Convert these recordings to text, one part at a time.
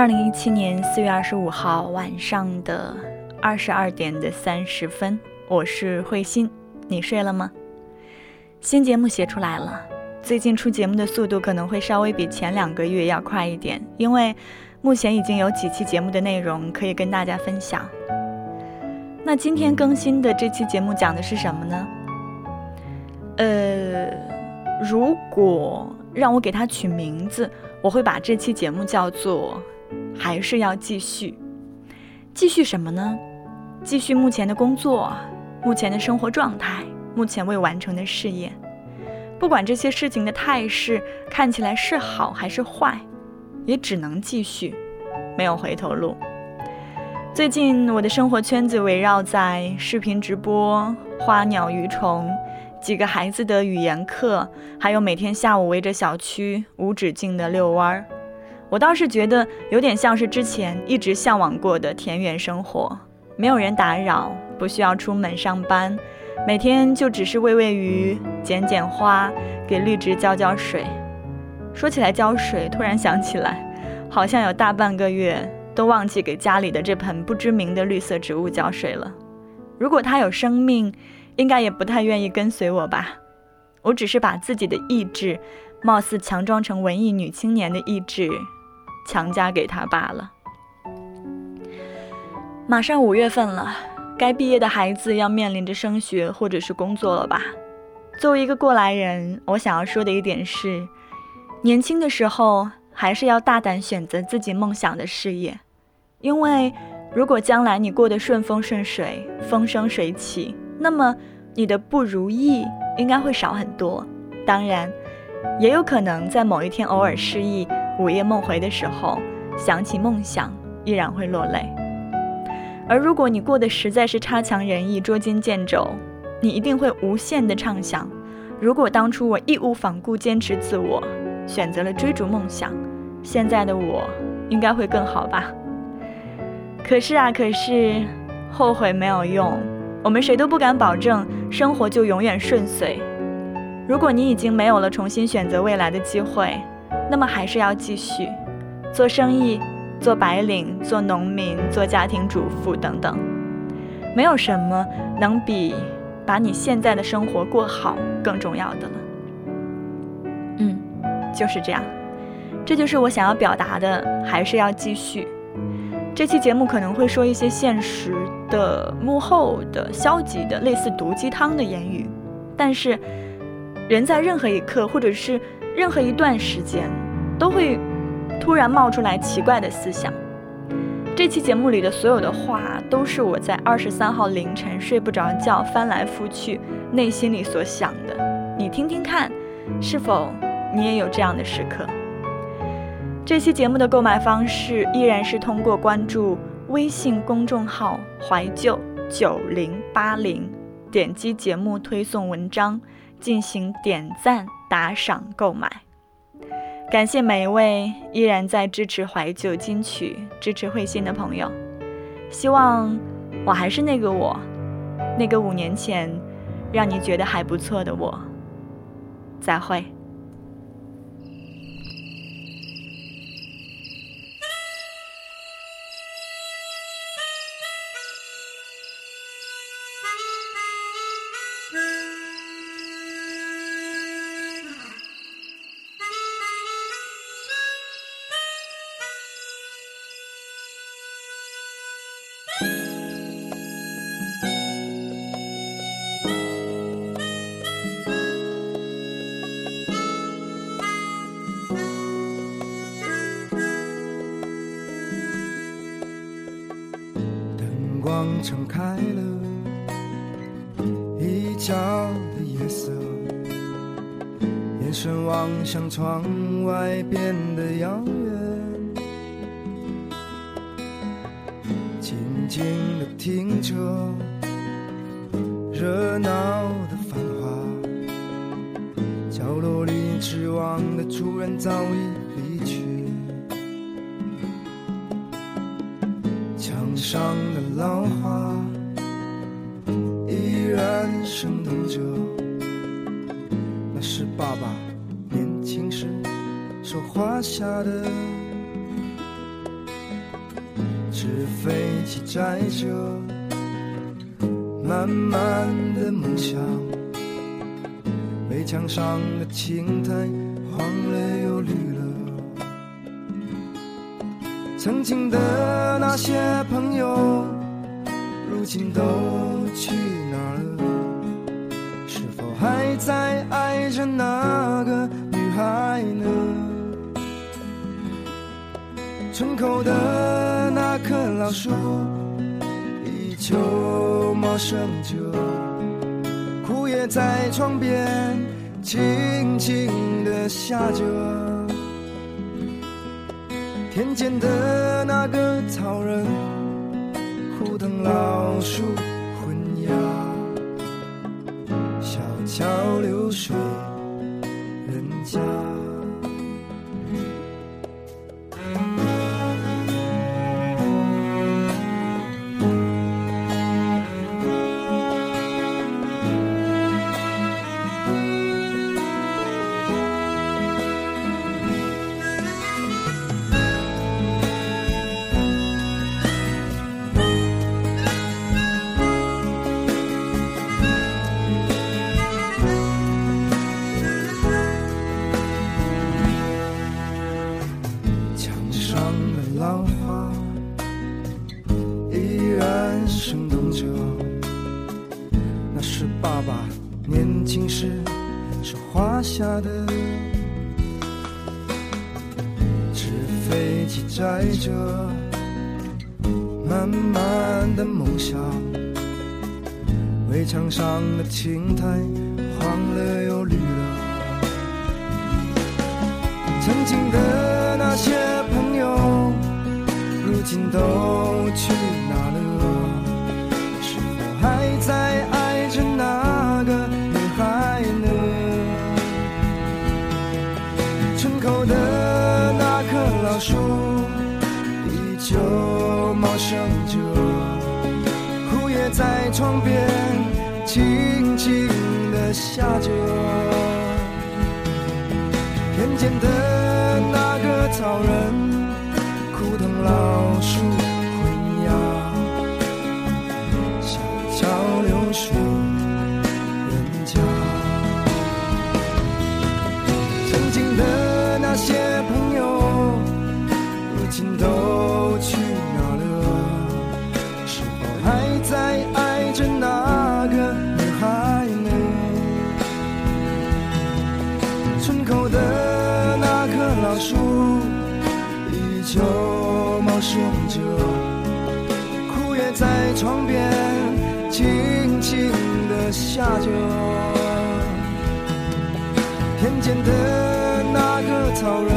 二零一七年四月二十五号晚上的二十二点的三十分，我是慧心，你睡了吗？新节目写出来了，最近出节目的速度可能会稍微比前两个月要快一点，因为目前已经有几期节目的内容可以跟大家分享。那今天更新的这期节目讲的是什么呢？呃，如果让我给它取名字，我会把这期节目叫做。还是要继续，继续什么呢？继续目前的工作，目前的生活状态，目前未完成的事业。不管这些事情的态势看起来是好还是坏，也只能继续，没有回头路。最近我的生活圈子围绕在视频直播、花鸟鱼虫、几个孩子的语言课，还有每天下午围着小区无止境的遛弯儿。我倒是觉得有点像是之前一直向往过的田园生活，没有人打扰，不需要出门上班，每天就只是喂喂鱼、剪剪花、给绿植浇浇水。说起来浇水，突然想起来，好像有大半个月都忘记给家里的这盆不知名的绿色植物浇水了。如果它有生命，应该也不太愿意跟随我吧。我只是把自己的意志，貌似强装成文艺女青年的意志。强加给他罢了。马上五月份了，该毕业的孩子要面临着升学或者是工作了吧？作为一个过来人，我想要说的一点是：年轻的时候还是要大胆选择自己梦想的事业，因为如果将来你过得顺风顺水、风生水起，那么你的不如意应该会少很多。当然，也有可能在某一天偶尔失意。午夜梦回的时候，想起梦想，依然会落泪。而如果你过得实在是差强人意、捉襟见肘，你一定会无限的畅想：如果当初我义无反顾、坚持自我，选择了追逐梦想，现在的我应该会更好吧？可是啊，可是后悔没有用。我们谁都不敢保证生活就永远顺遂。如果你已经没有了重新选择未来的机会，那么还是要继续做生意，做白领，做农民，做家庭主妇等等，没有什么能比把你现在的生活过好更重要的了。嗯，就是这样，这就是我想要表达的，还是要继续。这期节目可能会说一些现实的、幕后的、消极的、类似毒鸡汤的言语，但是人在任何一刻，或者是。任何一段时间，都会突然冒出来奇怪的思想。这期节目里的所有的话，都是我在二十三号凌晨睡不着觉、翻来覆去，内心里所想的。你听听看，是否你也有这样的时刻？这期节目的购买方式依然是通过关注微信公众号“怀旧九零八零”，点击节目推送文章进行点赞。打赏购买，感谢每一位依然在支持怀旧金曲、支持慧心的朋友。希望我还是那个我，那个五年前让你觉得还不错的我。再会。光撑开了一角的夜色，眼神望向窗外变得遥远，静静的听着热闹的繁华，角落里失望的主人早已上的浪花依然生动着，那是爸爸年轻时所画下的。纸飞机载着满满的梦想，围墙上的青苔黄了又绿了。曾经的那些朋友，如今都去哪了？是否还在爱着那个女孩呢？村口的那棵老树依旧茂盛着，枯叶在窗边轻轻地下着。田间的老人，枯藤老树。生动着，那是爸爸年轻时手画下的。纸飞机载着满满的梦想，围墙上的青苔黄了又绿了。曾经的那些朋友，如今都去哪了？在爱着那个女孩呢？村口的那棵老树依旧茂盛着，枯叶在窗边轻轻地下着。田间的那个草人，枯藤老树那些朋友，如今都去哪了？是否还在爱着那个女孩呢？村口的那棵老树依旧茂盛着，枯叶在窗边轻轻地下着。田间的草人，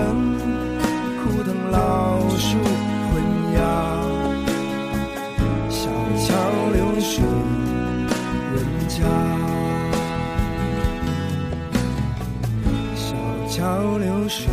枯藤老树昏鸦，小桥流水人家。小桥流水